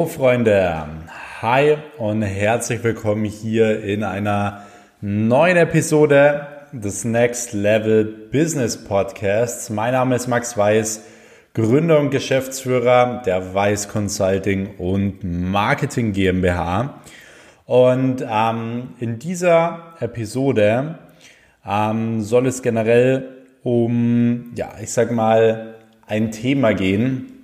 So, Freunde, hi und herzlich willkommen hier in einer neuen Episode des Next Level Business Podcasts. Mein Name ist Max Weiß, Gründer und Geschäftsführer der Weiß Consulting und Marketing GmbH. Und ähm, in dieser Episode ähm, soll es generell um, ja, ich sag mal, ein Thema gehen,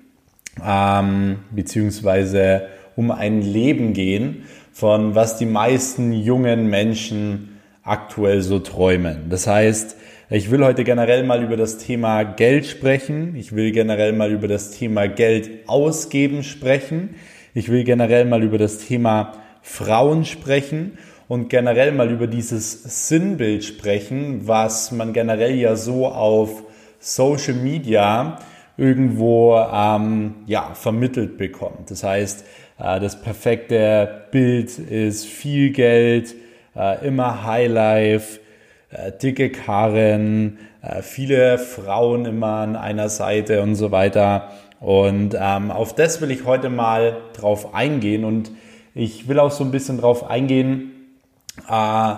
ähm, beziehungsweise um ein Leben gehen, von was die meisten jungen Menschen aktuell so träumen. Das heißt, ich will heute generell mal über das Thema Geld sprechen. Ich will generell mal über das Thema Geld ausgeben sprechen. Ich will generell mal über das Thema Frauen sprechen und generell mal über dieses Sinnbild sprechen, was man generell ja so auf Social Media irgendwo ähm, ja, vermittelt bekommt. Das heißt, äh, das perfekte Bild ist viel Geld, äh, immer Highlife, äh, dicke Karren, äh, viele Frauen immer an einer Seite und so weiter. Und ähm, auf das will ich heute mal drauf eingehen und ich will auch so ein bisschen drauf eingehen, äh,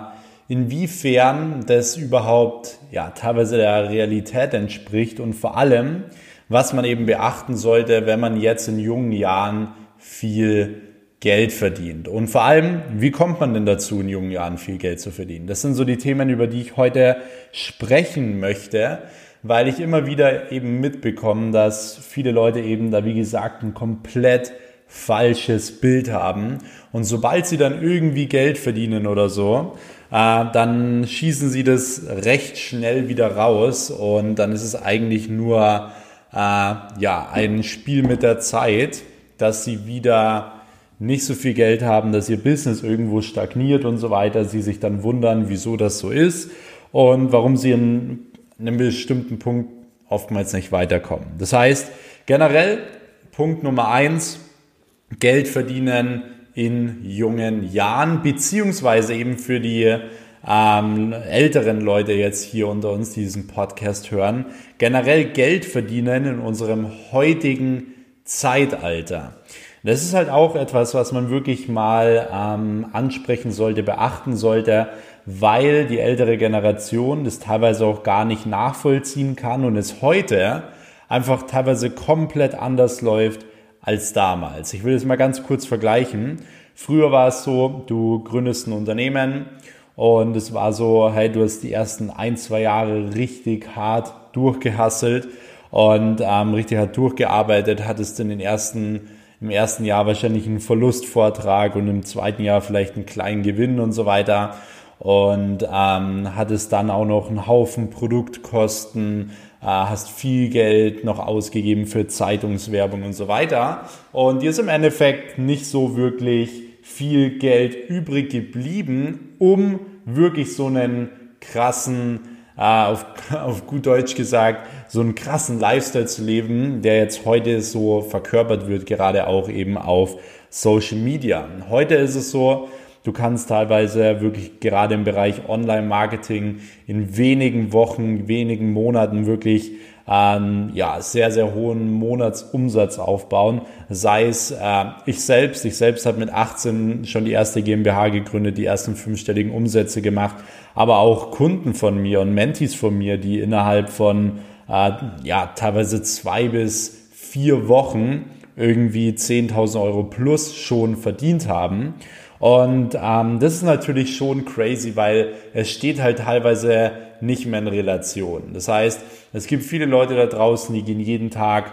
inwiefern das überhaupt ja teilweise der Realität entspricht und vor allem, was man eben beachten sollte, wenn man jetzt in jungen Jahren viel Geld verdient. Und vor allem, wie kommt man denn dazu, in jungen Jahren viel Geld zu verdienen? Das sind so die Themen, über die ich heute sprechen möchte, weil ich immer wieder eben mitbekomme, dass viele Leute eben da, wie gesagt, ein komplett falsches Bild haben. Und sobald sie dann irgendwie Geld verdienen oder so, äh, dann schießen sie das recht schnell wieder raus und dann ist es eigentlich nur äh, ja, ein Spiel mit der Zeit, dass sie wieder nicht so viel Geld haben, dass ihr Business irgendwo stagniert und so weiter, sie sich dann wundern, wieso das so ist und warum sie in einem bestimmten Punkt oftmals nicht weiterkommen. Das heißt, generell Punkt Nummer eins, Geld verdienen in jungen Jahren, beziehungsweise eben für die ähm, älteren Leute jetzt hier unter uns, die diesen Podcast hören, generell Geld verdienen in unserem heutigen Zeitalter. Das ist halt auch etwas, was man wirklich mal ähm, ansprechen sollte, beachten sollte, weil die ältere Generation das teilweise auch gar nicht nachvollziehen kann und es heute einfach teilweise komplett anders läuft als damals. Ich will es mal ganz kurz vergleichen. Früher war es so, du gründest ein Unternehmen und es war so, hey, du hast die ersten ein, zwei Jahre richtig hart durchgehasselt und ähm, richtig hart durchgearbeitet, hattest in den ersten, im ersten Jahr wahrscheinlich einen Verlustvortrag und im zweiten Jahr vielleicht einen kleinen Gewinn und so weiter und ähm, hattest dann auch noch einen Haufen Produktkosten, äh, hast viel Geld noch ausgegeben für Zeitungswerbung und so weiter und dir ist im Endeffekt nicht so wirklich viel Geld übrig geblieben, um wirklich so einen krassen, äh, auf, auf gut Deutsch gesagt, so einen krassen Lifestyle zu leben, der jetzt heute so verkörpert wird, gerade auch eben auf Social Media. Heute ist es so, Du kannst teilweise wirklich gerade im Bereich Online-Marketing in wenigen Wochen, wenigen Monaten wirklich ähm, ja, sehr, sehr hohen Monatsumsatz aufbauen. Sei es äh, ich selbst, ich selbst habe mit 18 schon die erste GmbH gegründet, die ersten fünfstelligen Umsätze gemacht, aber auch Kunden von mir und Mentis von mir, die innerhalb von äh, ja, teilweise zwei bis vier Wochen irgendwie 10.000 Euro plus schon verdient haben. Und ähm, das ist natürlich schon crazy, weil es steht halt teilweise nicht mehr in Relation. Das heißt, es gibt viele Leute da draußen, die gehen jeden Tag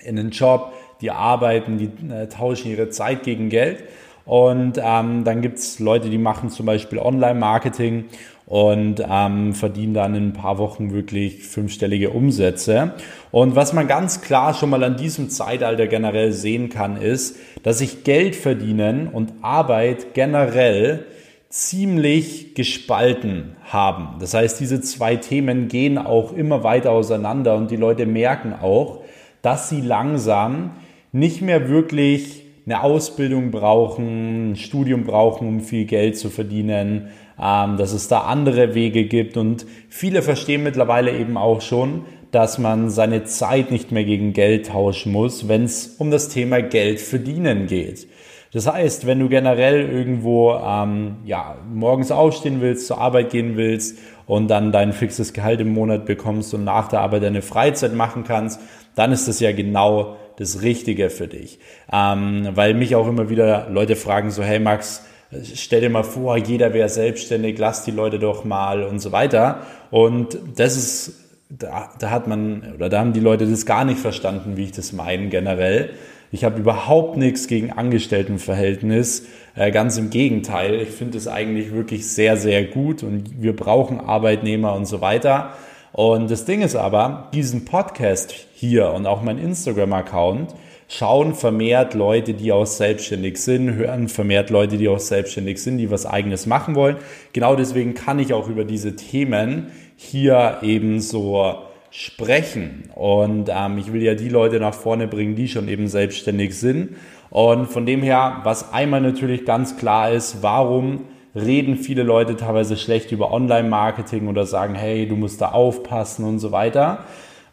in den Job, die arbeiten, die äh, tauschen ihre Zeit gegen Geld. Und ähm, dann gibt's Leute, die machen zum Beispiel Online-Marketing und ähm, verdienen dann in ein paar Wochen wirklich fünfstellige Umsätze. Und was man ganz klar schon mal an diesem Zeitalter generell sehen kann, ist, dass sich Geld verdienen und Arbeit generell ziemlich gespalten haben. Das heißt, diese zwei Themen gehen auch immer weiter auseinander und die Leute merken auch, dass sie langsam nicht mehr wirklich eine Ausbildung brauchen, ein Studium brauchen, um viel Geld zu verdienen, dass es da andere Wege gibt und viele verstehen mittlerweile eben auch schon, dass man seine Zeit nicht mehr gegen Geld tauschen muss, wenn es um das Thema Geld verdienen geht. Das heißt, wenn du generell irgendwo ähm, ja, morgens aufstehen willst, zur Arbeit gehen willst und dann dein fixes Gehalt im Monat bekommst und nach der Arbeit deine Freizeit machen kannst, dann ist das ja genau das Richtige für dich. Ähm, weil mich auch immer wieder Leute fragen so, hey Max, stell dir mal vor, jeder wäre selbstständig, lass die Leute doch mal und so weiter. Und das ist, da, da hat man, oder da haben die Leute das gar nicht verstanden, wie ich das meine generell. Ich habe überhaupt nichts gegen Angestelltenverhältnis. Äh, ganz im Gegenteil. Ich finde es eigentlich wirklich sehr, sehr gut und wir brauchen Arbeitnehmer und so weiter. Und das Ding ist aber, diesen Podcast hier und auch mein Instagram-Account schauen vermehrt Leute, die auch selbstständig sind, hören vermehrt Leute, die auch selbstständig sind, die was eigenes machen wollen. Genau deswegen kann ich auch über diese Themen hier eben so sprechen. Und ähm, ich will ja die Leute nach vorne bringen, die schon eben selbstständig sind. Und von dem her, was einmal natürlich ganz klar ist, warum reden viele Leute teilweise schlecht über Online-Marketing oder sagen, hey, du musst da aufpassen und so weiter.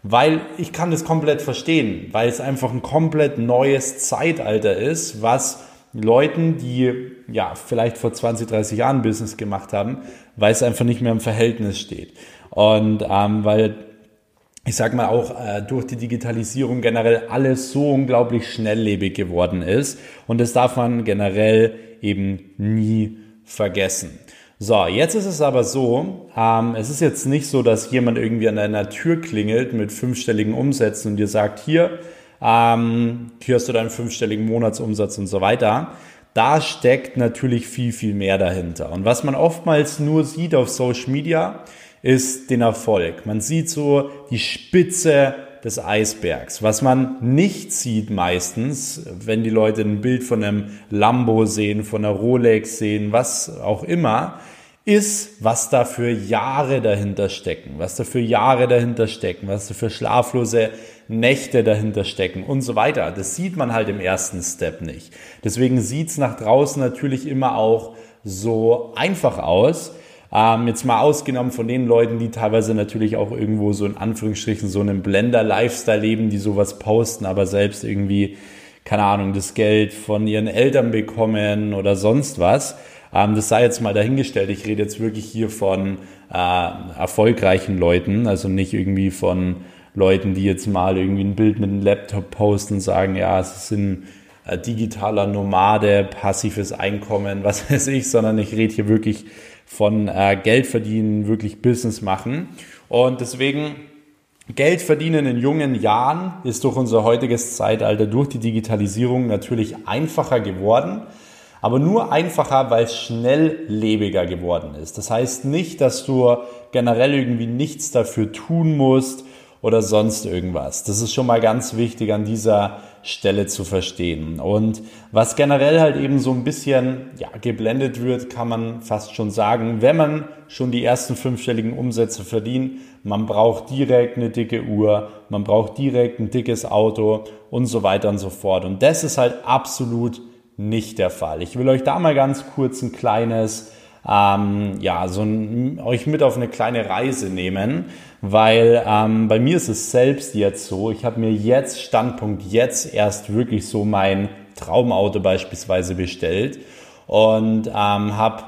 Weil ich kann das komplett verstehen, weil es einfach ein komplett neues Zeitalter ist, was Leuten, die ja vielleicht vor 20, 30 Jahren Business gemacht haben, weil es einfach nicht mehr im Verhältnis steht. Und ähm, weil ich sag mal auch äh, durch die Digitalisierung generell alles so unglaublich schnelllebig geworden ist und das darf man generell eben nie vergessen. So, jetzt ist es aber so, ähm, es ist jetzt nicht so, dass jemand irgendwie an deiner Tür klingelt mit fünfstelligen Umsätzen und dir sagt, hier, ähm, hier hast du deinen fünfstelligen Monatsumsatz und so weiter. Da steckt natürlich viel, viel mehr dahinter. Und was man oftmals nur sieht auf Social Media, ist den Erfolg. Man sieht so die Spitze des Eisbergs. Was man nicht sieht meistens, wenn die Leute ein Bild von einem Lambo sehen, von einer Rolex sehen, was auch immer, ist, was da für Jahre dahinter stecken, was da für Jahre dahinter stecken, was da für schlaflose Nächte dahinter stecken und so weiter. Das sieht man halt im ersten Step nicht. Deswegen sieht's nach draußen natürlich immer auch so einfach aus. Ähm, jetzt mal ausgenommen von den Leuten, die teilweise natürlich auch irgendwo so in Anführungsstrichen so einen Blender-Lifestyle leben, die sowas posten, aber selbst irgendwie, keine Ahnung, das Geld von ihren Eltern bekommen oder sonst was. Ähm, das sei jetzt mal dahingestellt. Ich rede jetzt wirklich hier von äh, erfolgreichen Leuten, also nicht irgendwie von Leuten, die jetzt mal irgendwie ein Bild mit einem Laptop posten und sagen, ja, es sind digitaler Nomade, passives Einkommen, was weiß ich, sondern ich rede hier wirklich von äh, Geld verdienen, wirklich Business machen. Und deswegen Geld verdienen in jungen Jahren ist durch unser heutiges Zeitalter, durch die Digitalisierung natürlich einfacher geworden. Aber nur einfacher, weil es schnelllebiger geworden ist. Das heißt nicht, dass du generell irgendwie nichts dafür tun musst oder sonst irgendwas. Das ist schon mal ganz wichtig an dieser Stelle zu verstehen. Und was generell halt eben so ein bisschen ja, geblendet wird, kann man fast schon sagen, wenn man schon die ersten fünfstelligen Umsätze verdient, man braucht direkt eine dicke Uhr, man braucht direkt ein dickes Auto und so weiter und so fort. Und das ist halt absolut nicht der Fall. Ich will euch da mal ganz kurz ein kleines ähm, ja, so ein, euch mit auf eine kleine Reise nehmen, weil ähm, bei mir ist es selbst jetzt so, ich habe mir jetzt, Standpunkt jetzt erst wirklich so mein Traumauto beispielsweise bestellt und ähm, habe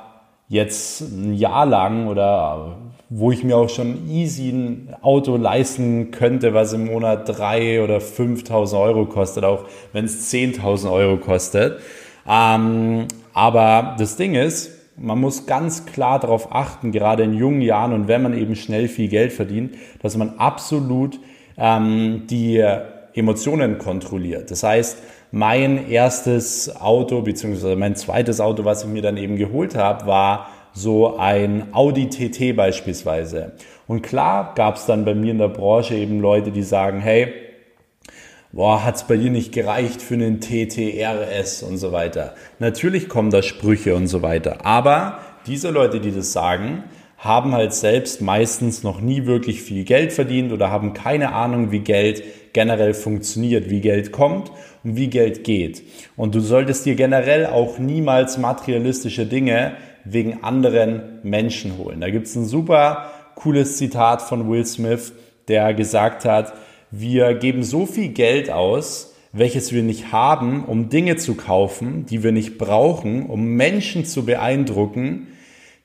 jetzt ein Jahr lang oder wo ich mir auch schon easy ein Auto leisten könnte, was im Monat drei oder 5.000 Euro kostet, auch wenn es 10.000 Euro kostet. Ähm, aber das Ding ist, man muss ganz klar darauf achten, gerade in jungen Jahren und wenn man eben schnell viel Geld verdient, dass man absolut ähm, die Emotionen kontrolliert. Das heißt, mein erstes Auto beziehungsweise mein zweites Auto, was ich mir dann eben geholt habe, war so ein Audi TT beispielsweise. Und klar gab es dann bei mir in der Branche eben Leute, die sagen, hey, boah, hat's bei dir nicht gereicht für einen TTRS und so weiter. Natürlich kommen da Sprüche und so weiter. Aber diese Leute, die das sagen, haben halt selbst meistens noch nie wirklich viel Geld verdient oder haben keine Ahnung, wie Geld generell funktioniert, wie Geld kommt und wie Geld geht. Und du solltest dir generell auch niemals materialistische Dinge wegen anderen Menschen holen. Da gibt's ein super cooles Zitat von Will Smith, der gesagt hat, wir geben so viel Geld aus, welches wir nicht haben, um Dinge zu kaufen, die wir nicht brauchen, um Menschen zu beeindrucken,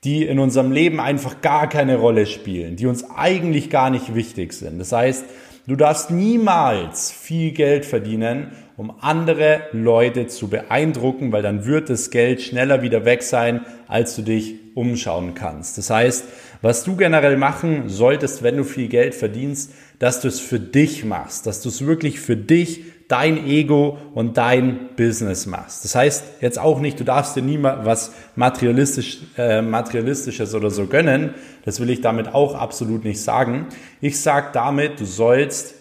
die in unserem Leben einfach gar keine Rolle spielen, die uns eigentlich gar nicht wichtig sind. Das heißt, du darfst niemals viel Geld verdienen, um andere Leute zu beeindrucken, weil dann wird das Geld schneller wieder weg sein, als du dich umschauen kannst. Das heißt, was du generell machen solltest, wenn du viel Geld verdienst, dass du es für dich machst, dass du es wirklich für dich dein Ego und dein Business machst. Das heißt jetzt auch nicht, du darfst dir nie mal was materialistisch, äh, materialistisches oder so gönnen. Das will ich damit auch absolut nicht sagen. Ich sage damit, du sollst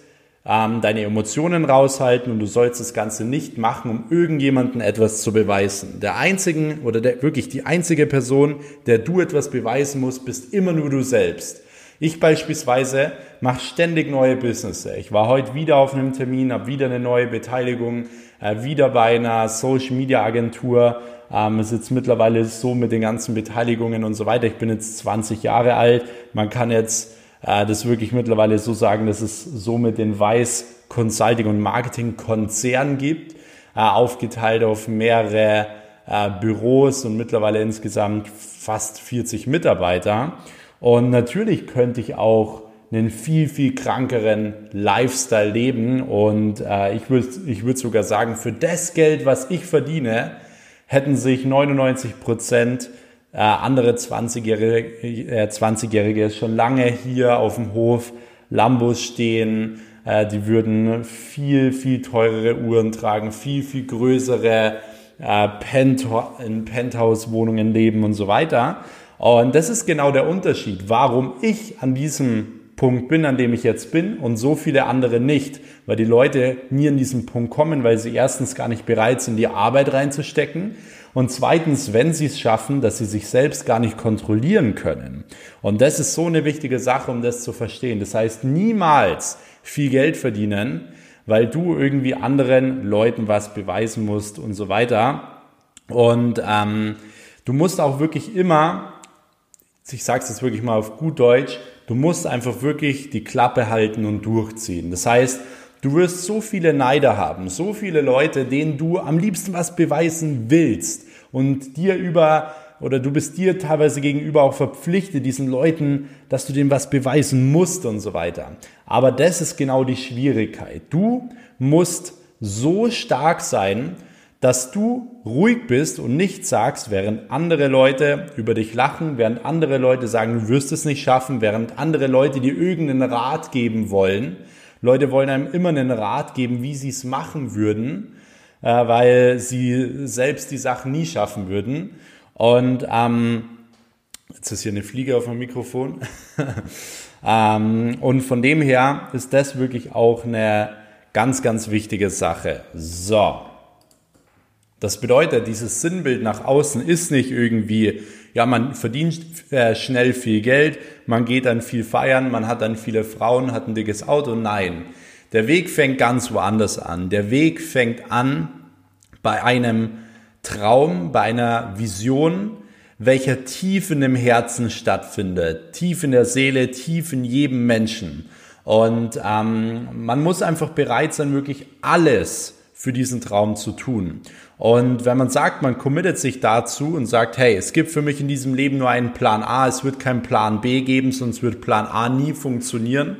ähm, deine Emotionen raushalten und du sollst das Ganze nicht machen, um irgendjemanden etwas zu beweisen. Der einzigen oder der, wirklich die einzige Person, der du etwas beweisen musst, bist immer nur du selbst. Ich beispielsweise mache ständig neue Business. Ich war heute wieder auf einem Termin, habe wieder eine neue Beteiligung, äh, wieder bei einer Social Media Agentur. Ähm, es ist jetzt mittlerweile so mit den ganzen Beteiligungen und so weiter. Ich bin jetzt 20 Jahre alt. Man kann jetzt äh, das wirklich mittlerweile so sagen, dass es so mit den Weiß Consulting und Marketing Konzern gibt, äh, aufgeteilt auf mehrere äh, Büros und mittlerweile insgesamt fast 40 Mitarbeiter. Und natürlich könnte ich auch einen viel, viel krankeren Lifestyle leben. Und äh, ich würde ich würd sogar sagen, für das Geld, was ich verdiene, hätten sich 99 Prozent äh, andere 20-Jährige äh, 20 schon lange hier auf dem Hof Lambos stehen. Äh, die würden viel, viel teurere Uhren tragen, viel, viel größere äh, Penthouse-Wohnungen leben und so weiter. Und das ist genau der Unterschied, warum ich an diesem Punkt bin, an dem ich jetzt bin und so viele andere nicht, weil die Leute nie an diesen Punkt kommen, weil sie erstens gar nicht bereit sind, die Arbeit reinzustecken und zweitens, wenn sie es schaffen, dass sie sich selbst gar nicht kontrollieren können. Und das ist so eine wichtige Sache, um das zu verstehen. Das heißt, niemals viel Geld verdienen, weil du irgendwie anderen Leuten was beweisen musst und so weiter. Und ähm, du musst auch wirklich immer ich sage es jetzt wirklich mal auf gut Deutsch, du musst einfach wirklich die Klappe halten und durchziehen. Das heißt, du wirst so viele Neider haben, so viele Leute, denen du am liebsten was beweisen willst und dir über oder du bist dir teilweise gegenüber auch verpflichtet, diesen Leuten, dass du denen was beweisen musst und so weiter. Aber das ist genau die Schwierigkeit. Du musst so stark sein, dass du ruhig bist und nichts sagst, während andere Leute über dich lachen, während andere Leute sagen, du wirst es nicht schaffen, während andere Leute dir irgendeinen Rat geben wollen. Leute wollen einem immer einen Rat geben, wie sie es machen würden, äh, weil sie selbst die Sachen nie schaffen würden. Und ähm, jetzt ist hier eine Fliege auf dem Mikrofon. ähm, und von dem her ist das wirklich auch eine ganz, ganz wichtige Sache. So. Das bedeutet, dieses Sinnbild nach außen ist nicht irgendwie, ja, man verdient äh, schnell viel Geld, man geht dann viel feiern, man hat dann viele Frauen, hat ein dickes Auto. Nein, der Weg fängt ganz woanders an. Der Weg fängt an bei einem Traum, bei einer Vision, welcher tief in dem Herzen stattfindet, tief in der Seele, tief in jedem Menschen. Und ähm, man muss einfach bereit sein, wirklich alles für diesen Traum zu tun. Und wenn man sagt, man committet sich dazu und sagt, hey, es gibt für mich in diesem Leben nur einen Plan A, es wird keinen Plan B geben, sonst wird Plan A nie funktionieren,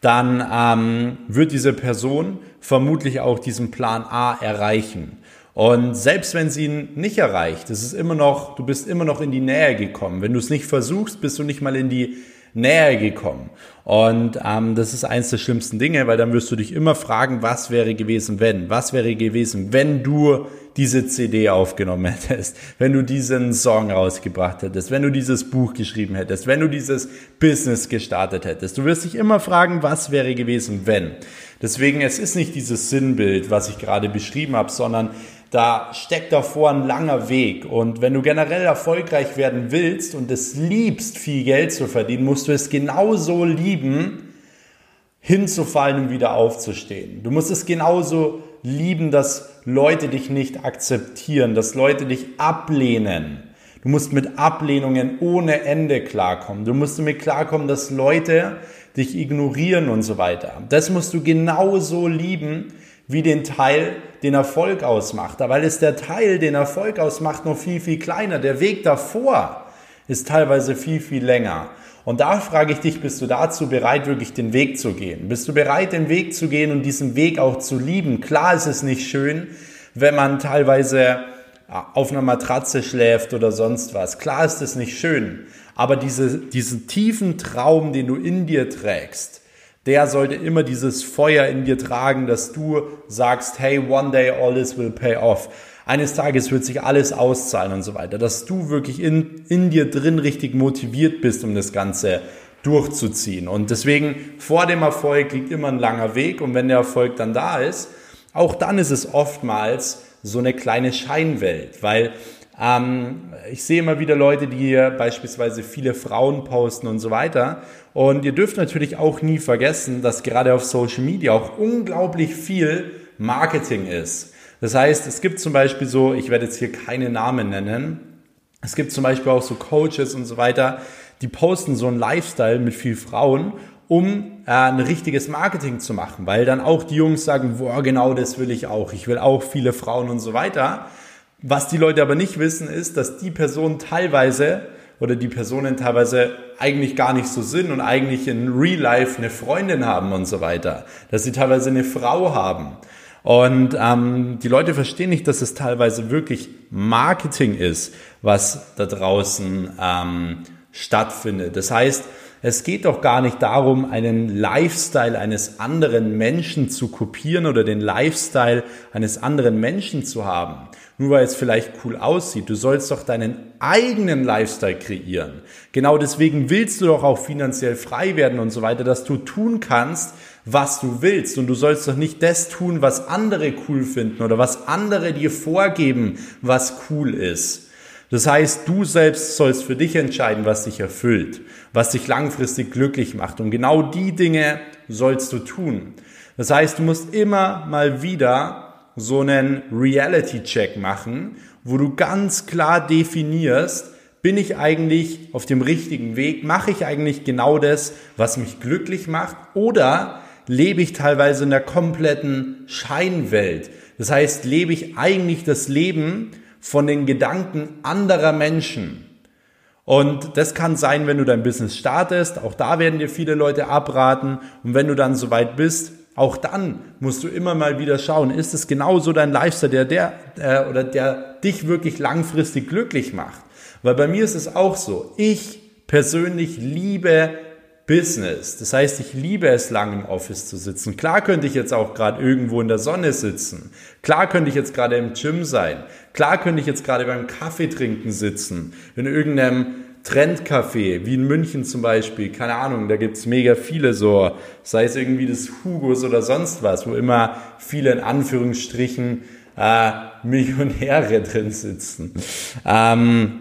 dann ähm, wird diese Person vermutlich auch diesen Plan A erreichen. Und selbst wenn sie ihn nicht erreicht, es ist immer noch, du bist immer noch in die Nähe gekommen. Wenn du es nicht versuchst, bist du nicht mal in die näher gekommen. Und ähm, das ist eins der schlimmsten Dinge, weil dann wirst du dich immer fragen, was wäre gewesen, wenn? Was wäre gewesen, wenn du diese CD aufgenommen hättest, wenn du diesen Song rausgebracht hättest, wenn du dieses Buch geschrieben hättest, wenn du dieses Business gestartet hättest. Du wirst dich immer fragen, was wäre gewesen, wenn. Deswegen, es ist nicht dieses Sinnbild, was ich gerade beschrieben habe, sondern da steckt davor ein langer Weg. Und wenn du generell erfolgreich werden willst und es liebst, viel Geld zu verdienen, musst du es genauso lieben, hinzufallen und wieder aufzustehen. Du musst es genauso lieben, dass Leute dich nicht akzeptieren, dass Leute dich ablehnen. Du musst mit Ablehnungen ohne Ende klarkommen. Du musst damit klarkommen, dass Leute dich ignorieren und so weiter. Das musst du genauso lieben wie den Teil, den Erfolg ausmacht. Weil ist der Teil, den Erfolg ausmacht, noch viel, viel kleiner. Der Weg davor ist teilweise viel, viel länger. Und da frage ich dich, bist du dazu bereit, wirklich den Weg zu gehen? Bist du bereit, den Weg zu gehen und diesen Weg auch zu lieben? Klar ist es nicht schön, wenn man teilweise auf einer Matratze schläft oder sonst was. Klar ist es nicht schön, aber diese, diesen tiefen Traum, den du in dir trägst, der sollte immer dieses Feuer in dir tragen, dass du sagst, hey, one day all this will pay off. Eines Tages wird sich alles auszahlen und so weiter, dass du wirklich in, in dir drin richtig motiviert bist, um das Ganze durchzuziehen. Und deswegen vor dem Erfolg liegt immer ein langer Weg und wenn der Erfolg dann da ist, auch dann ist es oftmals so eine kleine Scheinwelt, weil ähm, ich sehe immer wieder Leute, die beispielsweise viele Frauen posten und so weiter. Und ihr dürft natürlich auch nie vergessen, dass gerade auf Social Media auch unglaublich viel Marketing ist. Das heißt, es gibt zum Beispiel so, ich werde jetzt hier keine Namen nennen, es gibt zum Beispiel auch so Coaches und so weiter, die posten so einen Lifestyle mit viel Frauen um äh, ein richtiges Marketing zu machen, weil dann auch die Jungs sagen, boah, genau das will ich auch, ich will auch viele Frauen und so weiter. Was die Leute aber nicht wissen, ist, dass die Personen teilweise oder die Personen teilweise eigentlich gar nicht so sind und eigentlich in Real Life eine Freundin haben und so weiter, dass sie teilweise eine Frau haben. Und ähm, die Leute verstehen nicht, dass es teilweise wirklich Marketing ist, was da draußen ähm, stattfindet. Das heißt, es geht doch gar nicht darum, einen Lifestyle eines anderen Menschen zu kopieren oder den Lifestyle eines anderen Menschen zu haben. Nur weil es vielleicht cool aussieht. Du sollst doch deinen eigenen Lifestyle kreieren. Genau deswegen willst du doch auch finanziell frei werden und so weiter, dass du tun kannst, was du willst. Und du sollst doch nicht das tun, was andere cool finden oder was andere dir vorgeben, was cool ist. Das heißt, du selbst sollst für dich entscheiden, was dich erfüllt, was dich langfristig glücklich macht. Und genau die Dinge sollst du tun. Das heißt, du musst immer mal wieder so einen Reality-Check machen, wo du ganz klar definierst, bin ich eigentlich auf dem richtigen Weg? Mache ich eigentlich genau das, was mich glücklich macht? Oder lebe ich teilweise in der kompletten Scheinwelt? Das heißt, lebe ich eigentlich das Leben, von den Gedanken anderer Menschen. Und das kann sein, wenn du dein Business startest. Auch da werden dir viele Leute abraten. Und wenn du dann soweit bist, auch dann musst du immer mal wieder schauen, ist es genauso dein Lifestyle, der, der äh, oder der dich wirklich langfristig glücklich macht? Weil bei mir ist es auch so. Ich persönlich liebe Business. Das heißt, ich liebe es, lang im Office zu sitzen. Klar könnte ich jetzt auch gerade irgendwo in der Sonne sitzen. Klar könnte ich jetzt gerade im Gym sein. Klar könnte ich jetzt gerade beim Kaffee trinken sitzen. In irgendeinem Trendcafé, wie in München zum Beispiel. Keine Ahnung, da gibt's mega viele so. Sei es irgendwie das Hugos oder sonst was, wo immer viele in Anführungsstrichen äh, Millionäre drin sitzen. Ähm,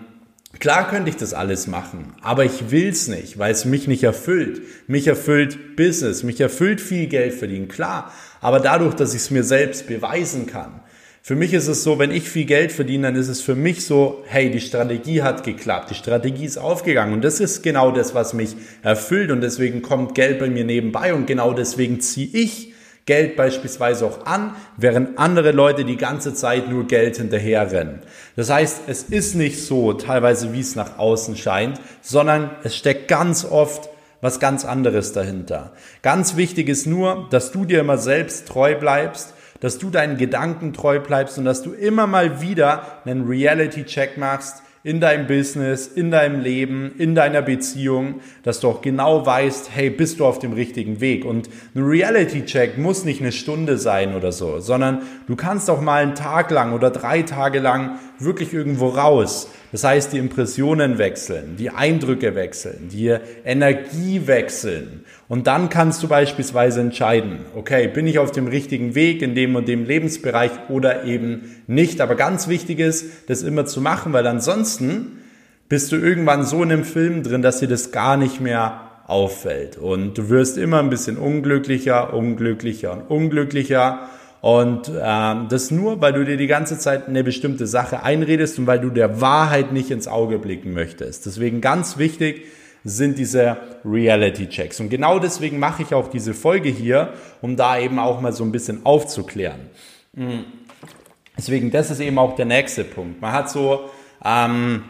Klar könnte ich das alles machen, aber ich will's nicht, weil es mich nicht erfüllt. Mich erfüllt Business, mich erfüllt viel Geld verdienen, klar. Aber dadurch, dass ich es mir selbst beweisen kann. Für mich ist es so, wenn ich viel Geld verdiene, dann ist es für mich so, hey, die Strategie hat geklappt, die Strategie ist aufgegangen und das ist genau das, was mich erfüllt und deswegen kommt Geld bei mir nebenbei und genau deswegen ziehe ich Geld beispielsweise auch an, während andere Leute die ganze Zeit nur Geld hinterherrennen. Das heißt, es ist nicht so teilweise, wie es nach außen scheint, sondern es steckt ganz oft was ganz anderes dahinter. Ganz wichtig ist nur, dass du dir immer selbst treu bleibst, dass du deinen Gedanken treu bleibst und dass du immer mal wieder einen Reality-Check machst, in deinem Business, in deinem Leben, in deiner Beziehung, dass du auch genau weißt, hey, bist du auf dem richtigen Weg? Und ein Reality-Check muss nicht eine Stunde sein oder so, sondern du kannst auch mal einen Tag lang oder drei Tage lang wirklich irgendwo raus. Das heißt, die Impressionen wechseln, die Eindrücke wechseln, die Energie wechseln. Und dann kannst du beispielsweise entscheiden, okay, bin ich auf dem richtigen Weg in dem und dem Lebensbereich oder eben nicht. Aber ganz wichtig ist, das immer zu machen, weil ansonsten bist du irgendwann so in einem Film drin, dass dir das gar nicht mehr auffällt. Und du wirst immer ein bisschen unglücklicher, unglücklicher und unglücklicher. Und ähm, das nur, weil du dir die ganze Zeit eine bestimmte Sache einredest und weil du der Wahrheit nicht ins Auge blicken möchtest. Deswegen ganz wichtig sind diese Reality-Checks. Und genau deswegen mache ich auch diese Folge hier, um da eben auch mal so ein bisschen aufzuklären. Mhm. Deswegen, das ist eben auch der nächste Punkt. Man hat so, ähm,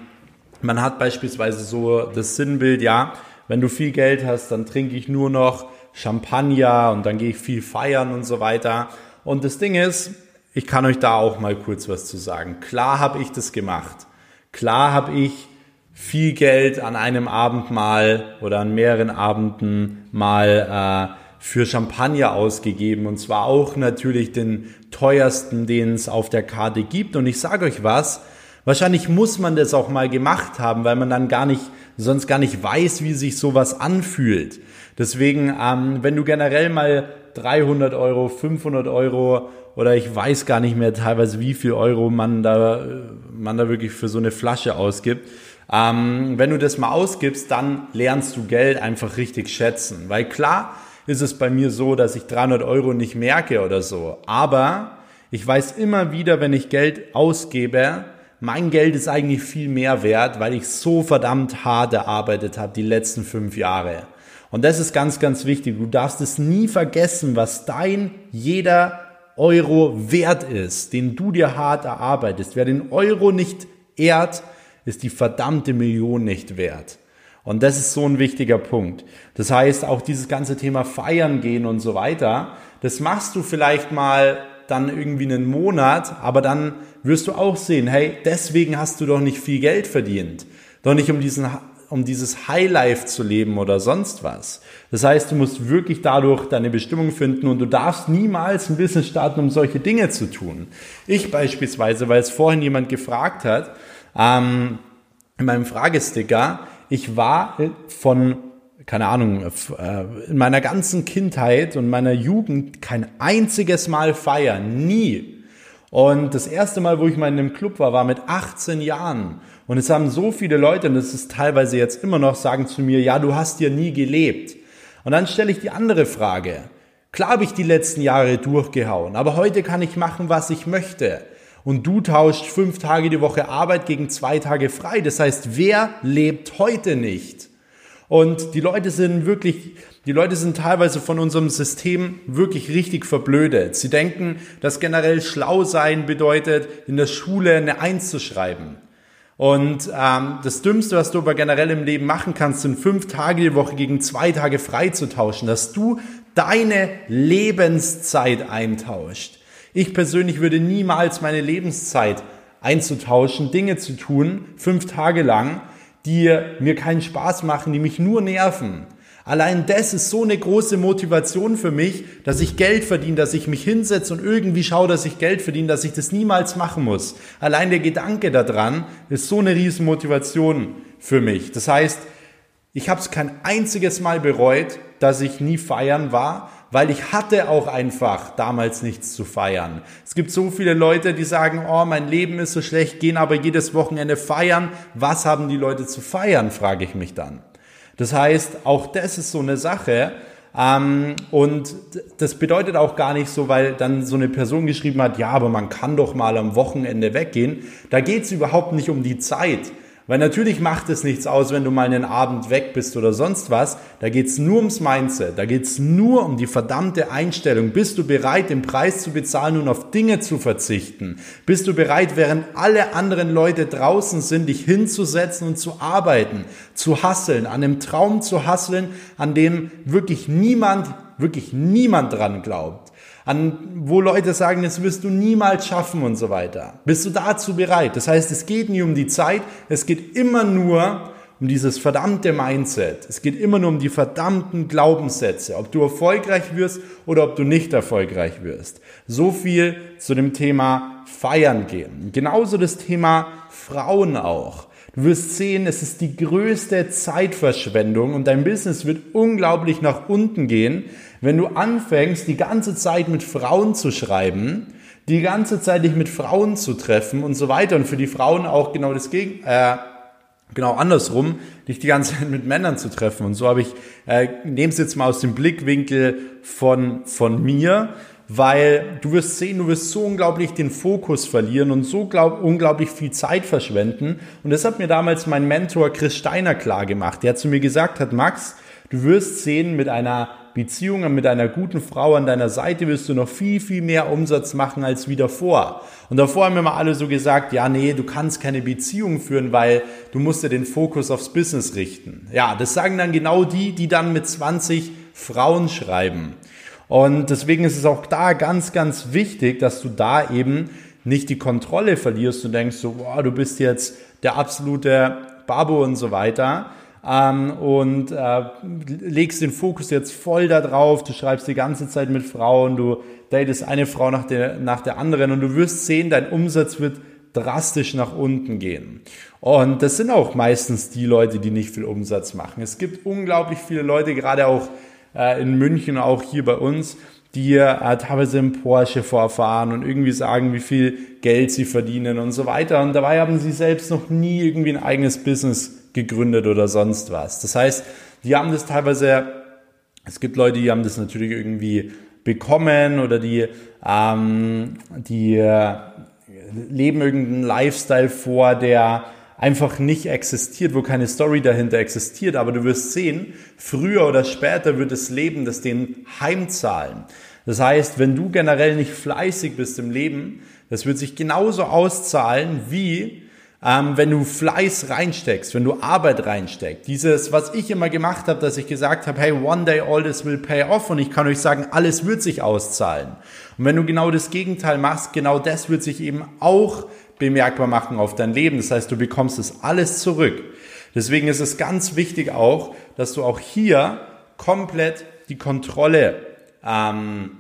man hat beispielsweise so das Sinnbild, ja, wenn du viel Geld hast, dann trinke ich nur noch Champagner und dann gehe ich viel feiern und so weiter. Und das Ding ist, ich kann euch da auch mal kurz was zu sagen. Klar habe ich das gemacht. Klar habe ich viel Geld an einem Abend mal oder an mehreren Abenden mal äh, für Champagner ausgegeben und zwar auch natürlich den teuersten, den es auf der Karte gibt. Und ich sage euch was, wahrscheinlich muss man das auch mal gemacht haben, weil man dann gar nicht, sonst gar nicht weiß, wie sich sowas anfühlt. Deswegen, ähm, wenn du generell mal 300 Euro, 500 Euro oder ich weiß gar nicht mehr teilweise, wie viel Euro man da, man da wirklich für so eine Flasche ausgibt. Ähm, wenn du das mal ausgibst, dann lernst du Geld einfach richtig schätzen. Weil klar ist es bei mir so, dass ich 300 Euro nicht merke oder so. Aber ich weiß immer wieder, wenn ich Geld ausgebe, mein Geld ist eigentlich viel mehr wert, weil ich so verdammt hart erarbeitet habe die letzten fünf Jahre. Und das ist ganz, ganz wichtig. Du darfst es nie vergessen, was dein jeder Euro wert ist, den du dir hart erarbeitest. Wer den Euro nicht ehrt, ist die verdammte Million nicht wert. Und das ist so ein wichtiger Punkt. Das heißt, auch dieses ganze Thema feiern gehen und so weiter, das machst du vielleicht mal dann irgendwie einen Monat, aber dann wirst du auch sehen, hey, deswegen hast du doch nicht viel Geld verdient. Doch nicht um diesen um dieses Highlife zu leben oder sonst was. Das heißt, du musst wirklich dadurch deine Bestimmung finden und du darfst niemals ein Business starten, um solche Dinge zu tun. Ich beispielsweise, weil es vorhin jemand gefragt hat, ähm, in meinem Fragesticker, ich war von keine Ahnung, äh, in meiner ganzen Kindheit und meiner Jugend kein einziges Mal feiern, nie. Und das erste Mal, wo ich mal in einem Club war, war mit 18 Jahren. Und es haben so viele Leute, und das ist teilweise jetzt immer noch, sagen zu mir, ja, du hast ja nie gelebt. Und dann stelle ich die andere Frage. Klar habe ich die letzten Jahre durchgehauen, aber heute kann ich machen, was ich möchte. Und du tauscht fünf Tage die Woche Arbeit gegen zwei Tage frei. Das heißt, wer lebt heute nicht? Und die Leute sind wirklich, die Leute sind teilweise von unserem System wirklich richtig verblödet. Sie denken, dass generell schlau sein bedeutet, in der Schule eine Eins zu schreiben. Und ähm, das Dümmste, was du aber generell im Leben machen kannst, sind fünf Tage die Woche gegen zwei Tage frei zu tauschen, dass du deine Lebenszeit eintauscht. Ich persönlich würde niemals meine Lebenszeit einzutauschen, Dinge zu tun, fünf Tage lang, die mir keinen Spaß machen, die mich nur nerven. Allein das ist so eine große Motivation für mich, dass ich Geld verdiene, dass ich mich hinsetze und irgendwie schaue, dass ich Geld verdiene, dass ich das niemals machen muss. Allein der Gedanke daran ist so eine riesen Motivation für mich. Das heißt, ich habe es kein einziges Mal bereut, dass ich nie feiern war, weil ich hatte auch einfach damals nichts zu feiern. Es gibt so viele Leute, die sagen, oh, mein Leben ist so schlecht, gehen aber jedes Wochenende feiern. Was haben die Leute zu feiern, frage ich mich dann. Das heißt, auch das ist so eine Sache. Ähm, und das bedeutet auch gar nicht so, weil dann so eine Person geschrieben hat, ja, aber man kann doch mal am Wochenende weggehen. Da geht es überhaupt nicht um die Zeit. Weil natürlich macht es nichts aus, wenn du mal einen Abend weg bist oder sonst was. Da geht's nur ums Mindset. Da geht's nur um die verdammte Einstellung. Bist du bereit, den Preis zu bezahlen und auf Dinge zu verzichten? Bist du bereit, während alle anderen Leute draußen sind, dich hinzusetzen und zu arbeiten, zu hasseln, an einem Traum zu hasseln, an dem wirklich niemand, wirklich niemand dran glaubt? An wo Leute sagen, das wirst du niemals schaffen und so weiter. Bist du dazu bereit? Das heißt, es geht nie um die Zeit, es geht immer nur um dieses verdammte Mindset. Es geht immer nur um die verdammten Glaubenssätze, ob du erfolgreich wirst oder ob du nicht erfolgreich wirst. So viel zu dem Thema Feiern gehen. Genauso das Thema Frauen auch. Du wirst sehen, es ist die größte Zeitverschwendung und dein Business wird unglaublich nach unten gehen, wenn du anfängst, die ganze Zeit mit Frauen zu schreiben, die ganze Zeit dich mit Frauen zu treffen und so weiter und für die Frauen auch genau das Gegen äh, genau andersrum, dich die ganze Zeit mit Männern zu treffen. Und so habe ich, äh, nehme es jetzt mal aus dem Blickwinkel von, von mir weil du wirst sehen, du wirst so unglaublich den Fokus verlieren und so glaub, unglaublich viel Zeit verschwenden. Und das hat mir damals mein Mentor Chris Steiner klar gemacht. Der zu mir gesagt hat, Max, du wirst sehen, mit einer Beziehung mit einer guten Frau an deiner Seite wirst du noch viel, viel mehr Umsatz machen als wie davor. Und davor haben immer alle so gesagt, ja, nee, du kannst keine Beziehung führen, weil du musst ja den Fokus aufs Business richten. Ja, das sagen dann genau die, die dann mit 20 Frauen schreiben. Und deswegen ist es auch da ganz, ganz wichtig, dass du da eben nicht die Kontrolle verlierst und denkst so, boah, du bist jetzt der absolute Babo und so weiter. Ähm, und äh, legst den Fokus jetzt voll da drauf, du schreibst die ganze Zeit mit Frauen, du datest eine Frau nach der, nach der anderen und du wirst sehen, dein Umsatz wird drastisch nach unten gehen. Und das sind auch meistens die Leute, die nicht viel Umsatz machen. Es gibt unglaublich viele Leute, gerade auch äh, in München, auch hier bei uns, die äh, teilweise im Porsche vorfahren und irgendwie sagen, wie viel Geld sie verdienen und so weiter. Und dabei haben sie selbst noch nie irgendwie ein eigenes Business gegründet oder sonst was. Das heißt, die haben das teilweise, es gibt Leute, die haben das natürlich irgendwie bekommen oder die, ähm, die äh, leben irgendeinen Lifestyle vor, der einfach nicht existiert, wo keine Story dahinter existiert. Aber du wirst sehen, früher oder später wird das Leben das den heimzahlen. Das heißt, wenn du generell nicht fleißig bist im Leben, das wird sich genauso auszahlen wie ähm, wenn du Fleiß reinsteckst, wenn du Arbeit reinsteckst. Dieses, was ich immer gemacht habe, dass ich gesagt habe, hey, one day all this will pay off und ich kann euch sagen, alles wird sich auszahlen. Und wenn du genau das Gegenteil machst, genau das wird sich eben auch bemerkbar machen auf dein Leben. Das heißt, du bekommst es alles zurück. Deswegen ist es ganz wichtig auch, dass du auch hier komplett die Kontrolle ähm,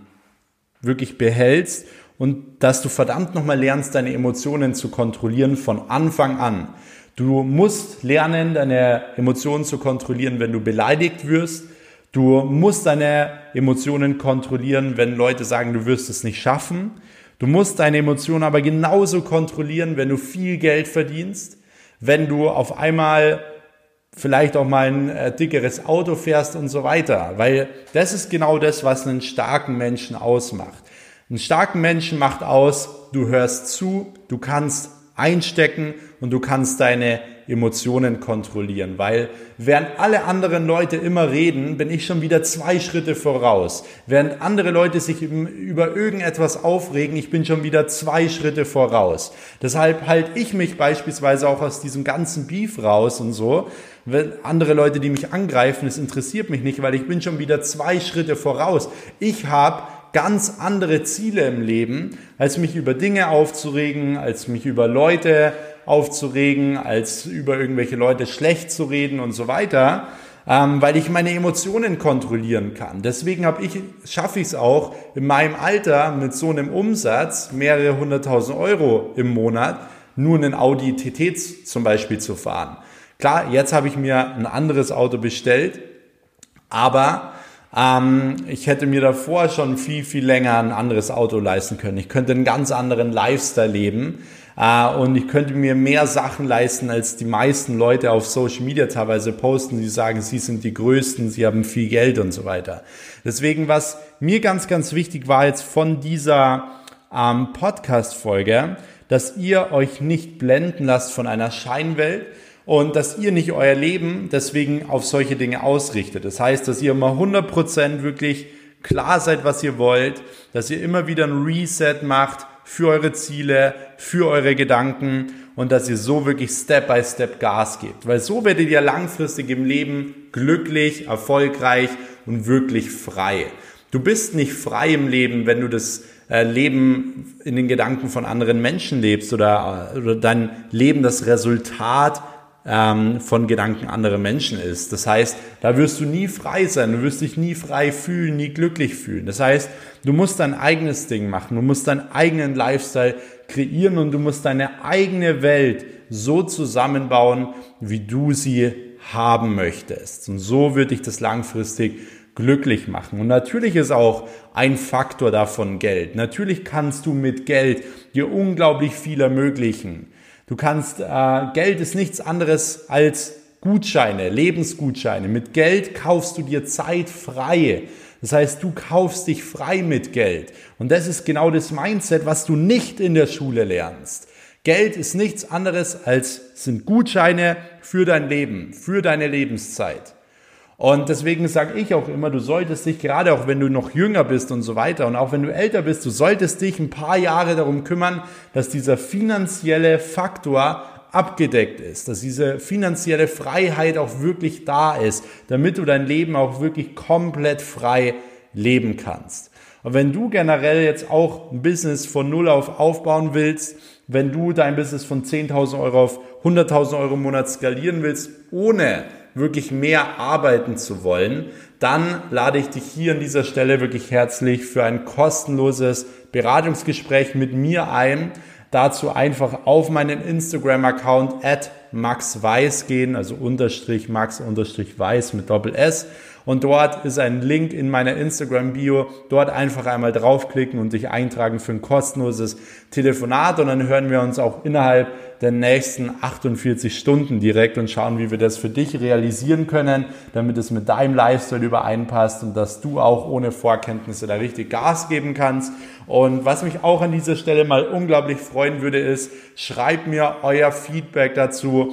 wirklich behältst und dass du verdammt nochmal lernst, deine Emotionen zu kontrollieren von Anfang an. Du musst lernen, deine Emotionen zu kontrollieren, wenn du beleidigt wirst. Du musst deine Emotionen kontrollieren, wenn Leute sagen, du wirst es nicht schaffen. Du musst deine Emotionen aber genauso kontrollieren, wenn du viel Geld verdienst, wenn du auf einmal vielleicht auch mal ein äh, dickeres Auto fährst und so weiter, weil das ist genau das, was einen starken Menschen ausmacht. Einen starken Menschen macht aus, du hörst zu, du kannst einstecken und du kannst deine Emotionen kontrollieren, weil während alle anderen Leute immer reden, bin ich schon wieder zwei Schritte voraus. Während andere Leute sich über irgendetwas aufregen, ich bin schon wieder zwei Schritte voraus. Deshalb halte ich mich beispielsweise auch aus diesem ganzen Beef raus und so. Wenn andere Leute, die mich angreifen, es interessiert mich nicht, weil ich bin schon wieder zwei Schritte voraus. Ich habe ganz andere Ziele im Leben, als mich über Dinge aufzuregen, als mich über Leute aufzuregen, als über irgendwelche Leute schlecht zu reden und so weiter, ähm, weil ich meine Emotionen kontrollieren kann. Deswegen habe ich, schaffe ich es auch in meinem Alter mit so einem Umsatz, mehrere hunderttausend Euro im Monat, nur einen Audi TT zum Beispiel zu fahren. Klar, jetzt habe ich mir ein anderes Auto bestellt, aber ähm, ich hätte mir davor schon viel, viel länger ein anderes Auto leisten können. Ich könnte einen ganz anderen Lifestyle leben. Uh, und ich könnte mir mehr Sachen leisten, als die meisten Leute auf Social Media teilweise posten. Sie sagen, sie sind die Größten, sie haben viel Geld und so weiter. Deswegen, was mir ganz, ganz wichtig war jetzt von dieser ähm, Podcast-Folge, dass ihr euch nicht blenden lasst von einer Scheinwelt, und dass ihr nicht euer Leben deswegen auf solche Dinge ausrichtet. Das heißt, dass ihr immer 100% wirklich klar seid, was ihr wollt, dass ihr immer wieder ein Reset macht für eure Ziele, für eure Gedanken und dass ihr so wirklich Step by Step Gas gebt. Weil so werdet ihr langfristig im Leben glücklich, erfolgreich und wirklich frei. Du bist nicht frei im Leben, wenn du das äh, Leben in den Gedanken von anderen Menschen lebst oder, oder dein Leben das Resultat ähm, von Gedanken anderer Menschen ist. Das heißt, da wirst du nie frei sein, du wirst dich nie frei fühlen, nie glücklich fühlen. Das heißt, du musst dein eigenes Ding machen, du musst deinen eigenen Lifestyle kreieren und du musst deine eigene Welt so zusammenbauen, wie du sie haben möchtest. Und so wird dich das langfristig glücklich machen. Und natürlich ist auch ein Faktor davon Geld. Natürlich kannst du mit Geld dir unglaublich viel ermöglichen. Du kannst, äh, Geld ist nichts anderes als Gutscheine, Lebensgutscheine. Mit Geld kaufst du dir Zeit frei. Das heißt, du kaufst dich frei mit Geld. Und das ist genau das Mindset, was du nicht in der Schule lernst. Geld ist nichts anderes als sind Gutscheine für dein Leben, für deine Lebenszeit. Und deswegen sage ich auch immer, du solltest dich, gerade auch wenn du noch jünger bist und so weiter und auch wenn du älter bist, du solltest dich ein paar Jahre darum kümmern, dass dieser finanzielle Faktor abgedeckt ist, dass diese finanzielle Freiheit auch wirklich da ist, damit du dein Leben auch wirklich komplett frei leben kannst. Und wenn du generell jetzt auch ein Business von Null auf aufbauen willst, wenn du dein Business von 10.000 Euro auf 100.000 Euro im Monat skalieren willst, ohne wirklich mehr arbeiten zu wollen, dann lade ich dich hier an dieser Stelle wirklich herzlich für ein kostenloses Beratungsgespräch mit mir ein. Dazu einfach auf meinen Instagram-Account at maxweiss gehen, also unterstrich max unterstrich weiß mit Doppel S und dort ist ein Link in meiner Instagram-Bio. Dort einfach einmal draufklicken und dich eintragen für ein kostenloses Telefonat. Und dann hören wir uns auch innerhalb der nächsten 48 Stunden direkt und schauen, wie wir das für dich realisieren können, damit es mit deinem Lifestyle übereinpasst und dass du auch ohne Vorkenntnisse da richtig Gas geben kannst. Und was mich auch an dieser Stelle mal unglaublich freuen würde, ist, schreibt mir euer Feedback dazu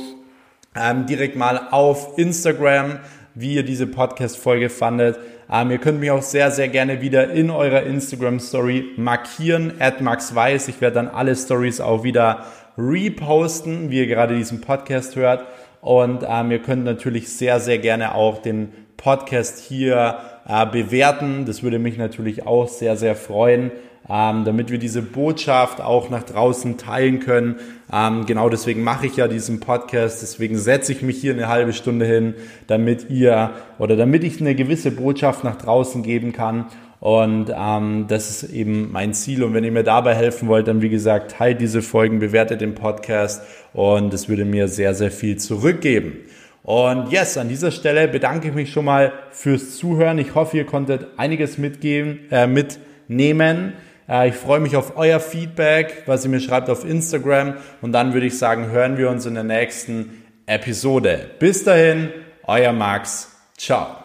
ähm, direkt mal auf Instagram wie ihr diese Podcast-Folge fandet. Ähm, ihr könnt mich auch sehr, sehr gerne wieder in eurer Instagram-Story markieren, at maxweiss. Ich werde dann alle Stories auch wieder reposten, wie ihr gerade diesen Podcast hört. Und ähm, ihr könnt natürlich sehr, sehr gerne auch den Podcast hier äh, bewerten. Das würde mich natürlich auch sehr, sehr freuen ähm, damit wir diese Botschaft auch nach draußen teilen können. Ähm, genau deswegen mache ich ja diesen Podcast, deswegen setze ich mich hier eine halbe Stunde hin, damit ihr oder damit ich eine gewisse Botschaft nach draußen geben kann. Und ähm, das ist eben mein Ziel. Und wenn ihr mir dabei helfen wollt, dann wie gesagt, teilt diese Folgen, bewertet den Podcast und es würde mir sehr, sehr viel zurückgeben. Und yes, an dieser Stelle bedanke ich mich schon mal fürs Zuhören. Ich hoffe, ihr konntet einiges mitgeben, äh, mitnehmen. Äh, ich freue mich auf euer Feedback, was ihr mir schreibt auf Instagram. Und dann würde ich sagen, hören wir uns in der nächsten Episode. Bis dahin, euer Max. Ciao.